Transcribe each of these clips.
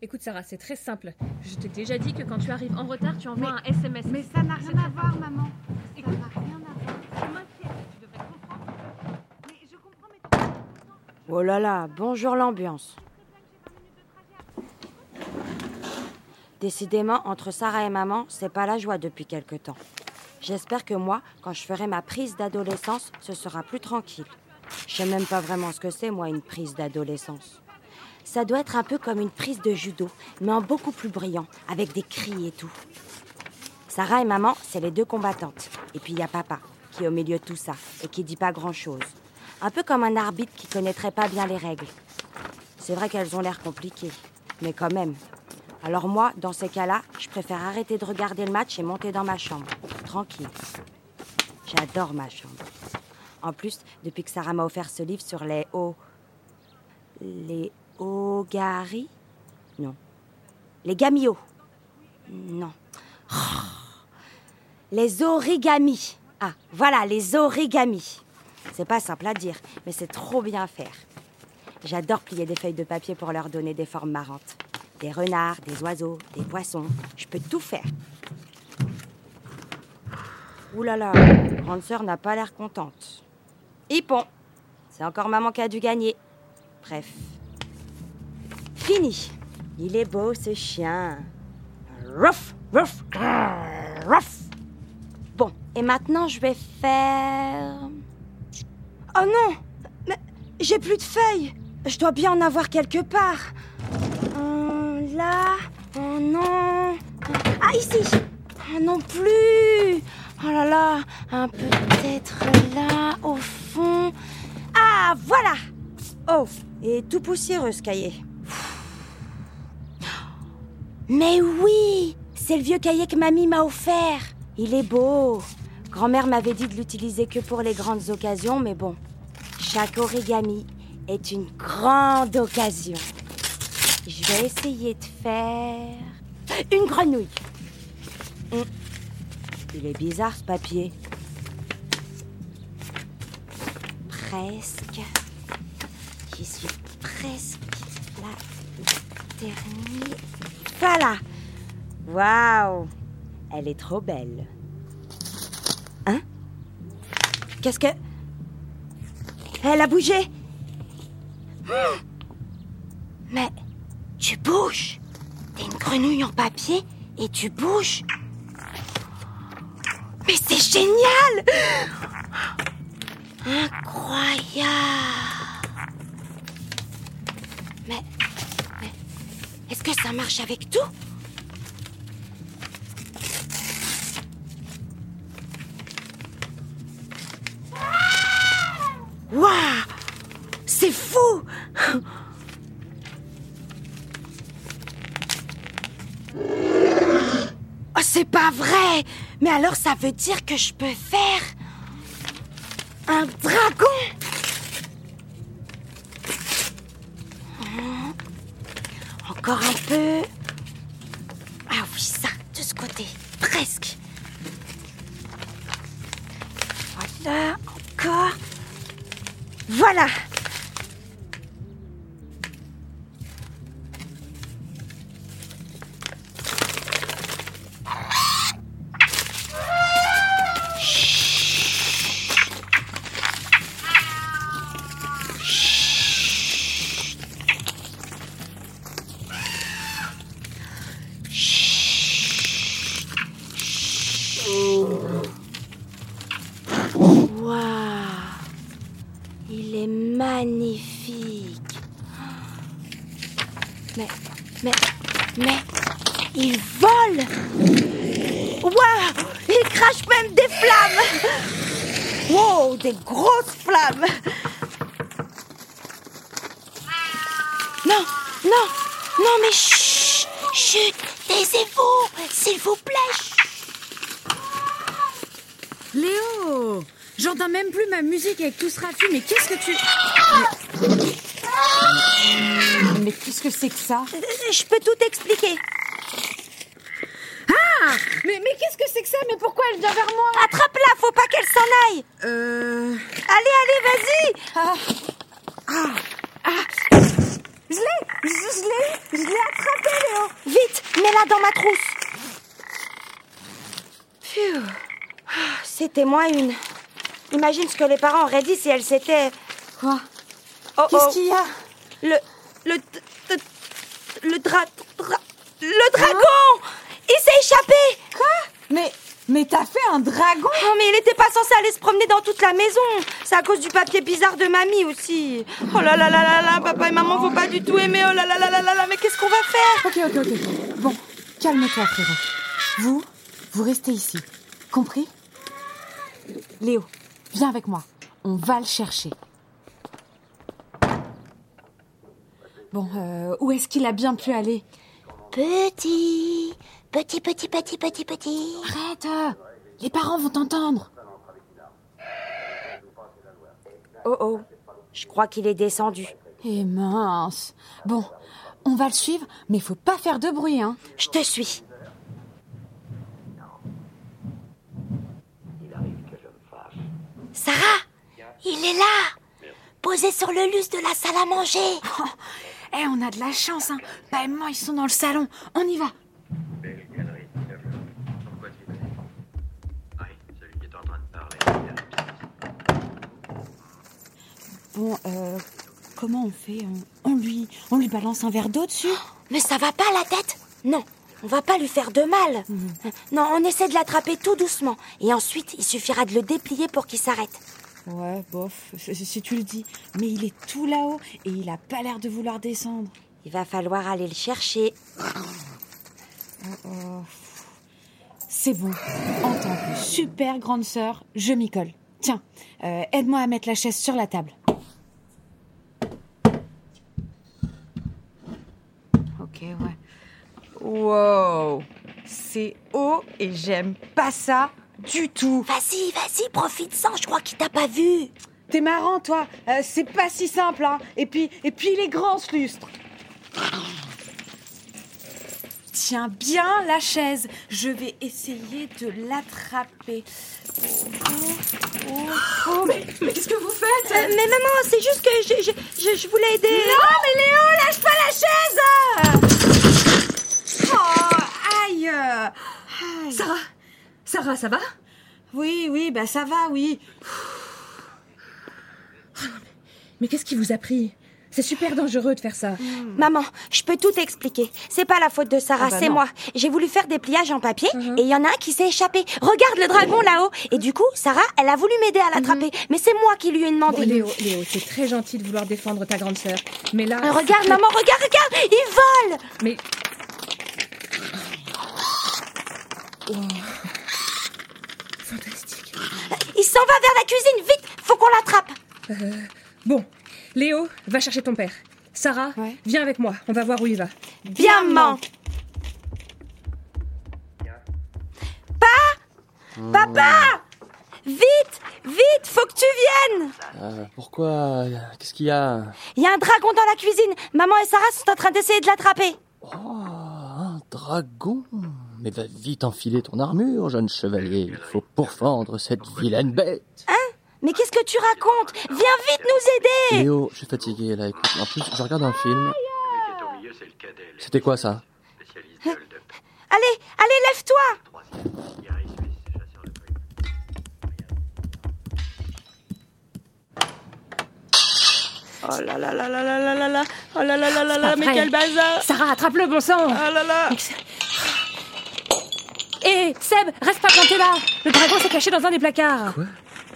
Écoute Sarah, c'est très simple. Je t'ai déjà dit que quand tu arrives en retard, tu envoies un SMS. Mais ça n'a rien à voir, maman. Ça Écoute. n'a rien à voir. M'inquiète, tu devrais comprendre. Mais je comprends, mais Oh là là, bonjour l'ambiance. Décidément, entre Sarah et maman, c'est pas la joie depuis quelque temps. J'espère que moi, quand je ferai ma prise d'adolescence, ce sera plus tranquille. Je sais même pas vraiment ce que c'est, moi, une prise d'adolescence. Ça doit être un peu comme une prise de judo, mais en beaucoup plus brillant, avec des cris et tout. Sarah et maman, c'est les deux combattantes. Et puis il y a papa, qui est au milieu de tout ça, et qui dit pas grand-chose. Un peu comme un arbitre qui connaîtrait pas bien les règles. C'est vrai qu'elles ont l'air compliquées, mais quand même. Alors moi, dans ces cas-là, je préfère arrêter de regarder le match et monter dans ma chambre, tranquille. J'adore ma chambre. En plus, depuis que Sarah m'a offert ce livre sur les hauts... Les Ogari? Non. Les gamio Non. Oh. Les origamis. Ah, voilà, les origamis. C'est pas simple à dire, mais c'est trop bien à faire. J'adore plier des feuilles de papier pour leur donner des formes marrantes. Des renards, des oiseaux, des poissons. Je peux tout faire. Ouh là là, grande sœur n'a pas l'air contente. Hippon, c'est encore maman qui a dû gagner. Bref. Fini. Il est beau ce chien. Ruff, ruff, ruff. Bon, et maintenant je vais faire. Oh non Mais j'ai plus de feuilles Je dois bien en avoir quelque part. Euh, là Oh non Ah, ici Ah non plus Oh là là Un peut-être là, au fond. Ah, voilà Oh, et tout poussiéreux ce cahier. Mais oui C'est le vieux cahier que mamie m'a offert. Il est beau. Grand-mère m'avait dit de l'utiliser que pour les grandes occasions, mais bon. Chaque origami est une grande occasion. Je vais essayer de faire une grenouille. Hum. Il est bizarre ce papier. Presque. J'y suis presque. La dernière. Voilà. Waouh. Elle est trop belle. Hein? Qu'est-ce que... Elle a bougé. Mais tu bouges T'es une grenouille en papier et tu bouges Mais c'est génial Incroyable Est-ce que ça marche avec tout Waouh C'est fou Oh, c'est pas vrai Mais alors ça veut dire que je peux faire un dragon côté. Presque. Voilà, encore. Voilà. Mais, mais, il vole. Waouh Il crache même des flammes. Wow, des grosses flammes. Non, non, non, mais chut, chut, taisez-vous, s'il vous plaît. Léo J'entends même plus ma musique avec tout ce raffut, mais qu'est-ce que tu... Mais, mais qu'est-ce que c'est que ça Euh, Je peux tout expliquer. Ah Mais, mais qu'est-ce que c'est que ça Mais pourquoi elle vient vers moi Attrape-la, faut pas qu'elle s'en aille. Euh... Allez, allez, vas-y. Ah Ah Ah Je l'ai Je, je l'ai Je l'ai attrapé, Léo Vite, mets-la dans ma trousse. Phew. C'était moins une. Imagine ce que les parents auraient dit si elle s'était... Quoi? Oh, Qu'est-ce oh. qu'il y a? Le... Le... Le, le dra... dra- Le dragon Il s'est échappé Quoi? Mais... Mais t'as fait un dragon? Oh, mais il était pas censé aller se promener dans toute la maison. C'est à cause du papier bizarre de mamie aussi. Oh là là là là là, papa et maman vont pas du tout aimer. Oh là là là là là là, mais qu'est-ce qu'on va faire? Ok, ok, ok. Bon, calme-toi, frérot. Vous, vous restez ici. Compris? Léo, viens avec moi. On va le chercher. Bon, euh, où est-ce qu'il a bien pu aller Petit, petit, petit, petit, petit, petit. Arrête euh, Les parents vont t'entendre. Oh oh, je crois qu'il est descendu. Eh mince. Bon, on va le suivre, mais faut pas faire de bruit, hein. Je te suis. Sarah, il est là, posé sur le luce de la salle à manger. Eh, on a de la chance, hein. Et moi, ils sont dans le salon. On y va. Bon, euh, comment on fait on, on lui, on lui balance un verre d'eau dessus Mais ça va pas la tête? Non, on va pas lui faire de mal. Non, on essaie de l'attraper tout doucement. Et ensuite, il suffira de le déplier pour qu'il s'arrête. Ouais, bof, si tu le dis. Mais il est tout là-haut et il a pas l'air de vouloir descendre. Il va falloir aller le chercher. C'est bon. En tant que super grande sœur, je m'y colle. Tiens, euh, aide-moi à mettre la chaise sur la table. Ok, ouais. Wow, c'est haut et j'aime pas ça du tout. Vas-y, vas-y, profite-en, je crois qu'il t'a pas vu. T'es marrant, toi. Euh, c'est pas si simple, hein. Et puis, et puis il est grand, ce lustre. Tiens bien la chaise. Je vais essayer de l'attraper. Oh, oh, oh. Mais, mais qu'est-ce que vous faites? Euh, mais maman, c'est juste que je, je, je, je voulais aider. Non, mais Léo, lâche pas la chaise Oh, aïe Aïe. Sarah Sarah, ça va? Oui, oui, bah ça va, oui. Mais qu'est-ce qui vous a pris? C'est super dangereux de faire ça. Maman, je peux tout expliquer. C'est pas la faute de Sarah, Ah bah c'est moi. J'ai voulu faire des pliages en papier et il y en a un qui s'est échappé. Regarde le dragon là-haut. Et du coup, Sarah, elle a voulu m'aider à l'attraper. Mais c'est moi qui lui ai demandé. Bon, Léo, Léo, c'est très gentil de vouloir défendre ta grande sœur. Mais là. Euh, regarde, maman, regarde, regarde, il vole. Mais. Fantastique. Il s'en va vers la cuisine, vite, faut qu'on l'attrape. Bon, Léo, va chercher ton père. Sarah, Ouais. viens avec moi, on va voir où il va. Bien, maman. Pa Papa Vite, vite, faut que tu viennes. Euh, pourquoi Qu'est-ce qu'il y a? Il y a un dragon dans la cuisine. Maman et Sarah sont en train d'essayer de l'attraper. Oh, un dragon Mais va vite enfiler ton armure, jeune chevalier. Il faut pourfendre cette vilaine bête. Mais qu'est-ce que tu racontes Viens vite nous aider. Léo, je suis fatigué là. Écoute, en plus, je regarde un film. C'était quoi ça Allez, allez, lève-toi. Oh là là là là là là là là Oh là là là là là Mais quel bazar Sarah, attrape-le, bon sang Oh là là Hé, Seb, reste pas planté là Le dragon s'est caché dans un des placards. Quoi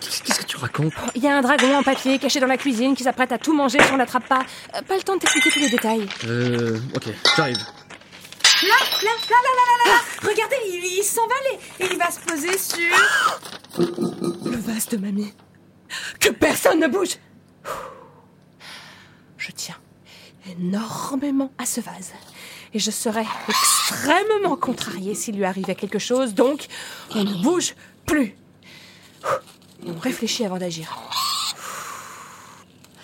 Qu'est-ce que tu racontes Il y a un dragon en papier caché dans la cuisine qui s'apprête à tout manger si on l'attrape pas. Euh, pas le temps de t'expliquer tous les détails. Euh, ok, j'arrive. Là, là, là, là, là, là, là, là. Regardez, il, il s'en va et il va se poser sur le vase de mamie. Que personne ne bouge. Je tiens énormément à ce vase. Et je serais extrêmement contrariée s'il lui arrivait quelque chose, donc on ne bouge plus. On réfléchit avant d'agir.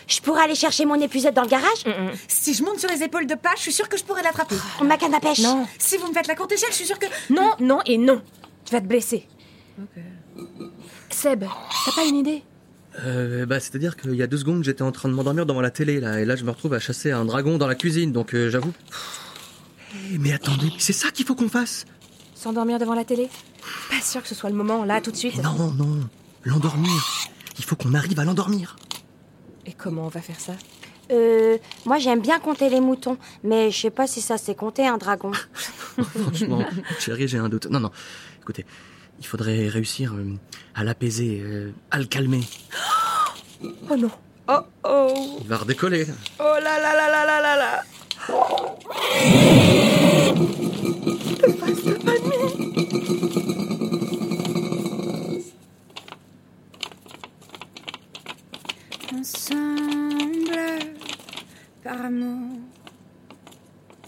Je pourrais aller chercher mon épuisette dans le garage Si je monte sur les épaules de pas, je suis sûre que je pourrais l'attraper. Ma canne à pêche Non. Si vous me faites la courte échelle, je suis sûre que. Non, non et non. Tu vas te blesser. Seb, t'as pas une idée? Euh, bah, c'est-à-dire qu'il y a deux secondes, j'étais en train de m'endormir devant la télé, là, et là, je me retrouve à chasser un dragon dans la cuisine, donc euh, j'avoue. Mais attendez, c'est ça qu'il faut qu'on fasse S'endormir devant la télé? Pas sûr que ce soit le moment, là, tout de suite. Mais Non, non, l'endormir. Il faut qu'on arrive à l'endormir. Et comment on va faire ça? Euh, moi j'aime bien compter les moutons, mais je sais pas si ça c'est compter un dragon. Franchement, chérie, j'ai un doute. Non, non, écoutez, il faudrait réussir euh, à l'apaiser, euh, à le calmer. Oh non. Oh oh. Il va redécoller. là. Oh là là là là là là là. Ensemble, par amour.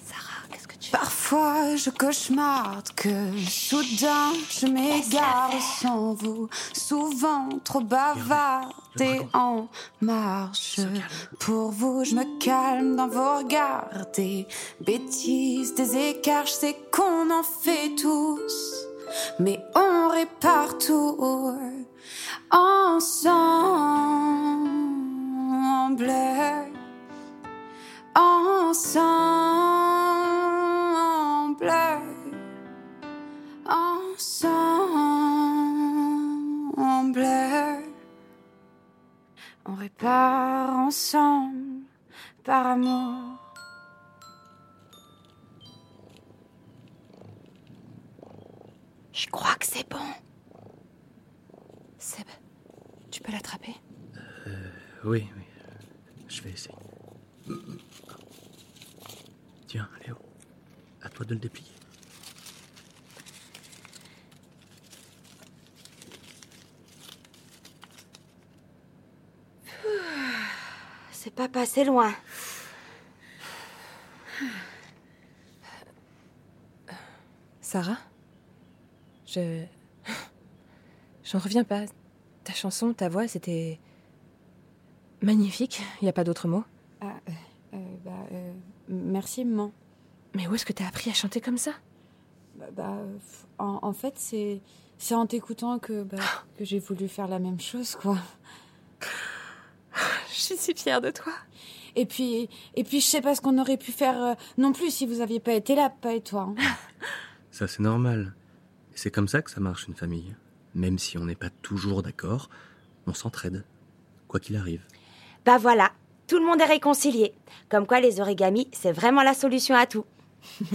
Sarah, qu'est-ce que tu Parfois je cauchemarde que soudain je m'égare sans vous. Souvent trop bavardée en marche. Pour vous, je me calme dans vos regards. Des bêtises, des écarts, je sais qu'on en fait tous. Mais on répare tout ensemble. Ensemble. On répare ensemble par amour. Je crois que c'est bon. Seb, tu peux l'attraper? Oui, oui, euh, je vais essayer. Tiens, Léo, à toi de le déplier. C'est pas passé loin. Sarah Je. J'en reviens pas. Ta chanson, ta voix, c'était. magnifique, y a pas d'autre mot? Ah, euh, euh, bah, euh, merci, maman. Mais où est-ce que t'as appris à chanter comme ça? Bah, bah, en, en fait, c'est c'est en t'écoutant que, bah, que j'ai voulu faire la même chose, quoi. Je suis si fière de toi. Et puis, et puis, je sais pas ce qu'on aurait pu faire euh, non plus si vous aviez pas été là, pas et toi. hein. Ça, c'est normal. C'est comme ça que ça marche une famille. Même si on n'est pas toujours d'accord, on s'entraide. Quoi qu'il arrive. Bah voilà, tout le monde est réconcilié. Comme quoi les origamis, c'est vraiment la solution à tout.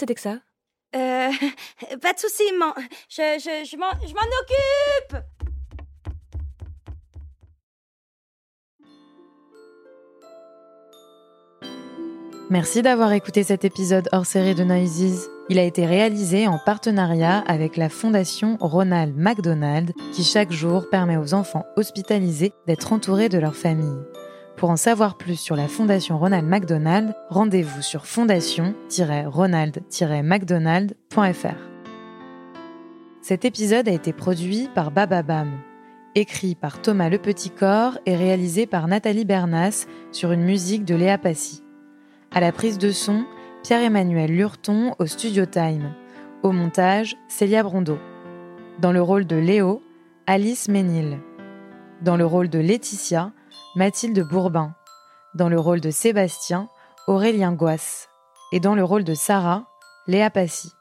c'était que ça? Euh, pas de souci, maman. Je, je, je m'en je m'en occupe. Merci d'avoir écouté cet épisode hors série de Noises. Il a été réalisé en partenariat avec la fondation Ronald McDonald qui chaque jour permet aux enfants hospitalisés d'être entourés de leur famille. Pour en savoir plus sur la fondation Ronald McDonald, rendez-vous sur fondation-ronald-mcdonald.fr. Cet épisode a été produit par Bababam, écrit par Thomas Le Petit Corps et réalisé par Nathalie Bernas sur une musique de Léa Passy. À la prise de son, Pierre-Emmanuel Lurton au Studio Time. Au montage, Célia Brondeau. Dans le rôle de Léo, Alice Ménil. Dans le rôle de Laetitia, Mathilde Bourbin. Dans le rôle de Sébastien, Aurélien Goisse. Et dans le rôle de Sarah, Léa Passy.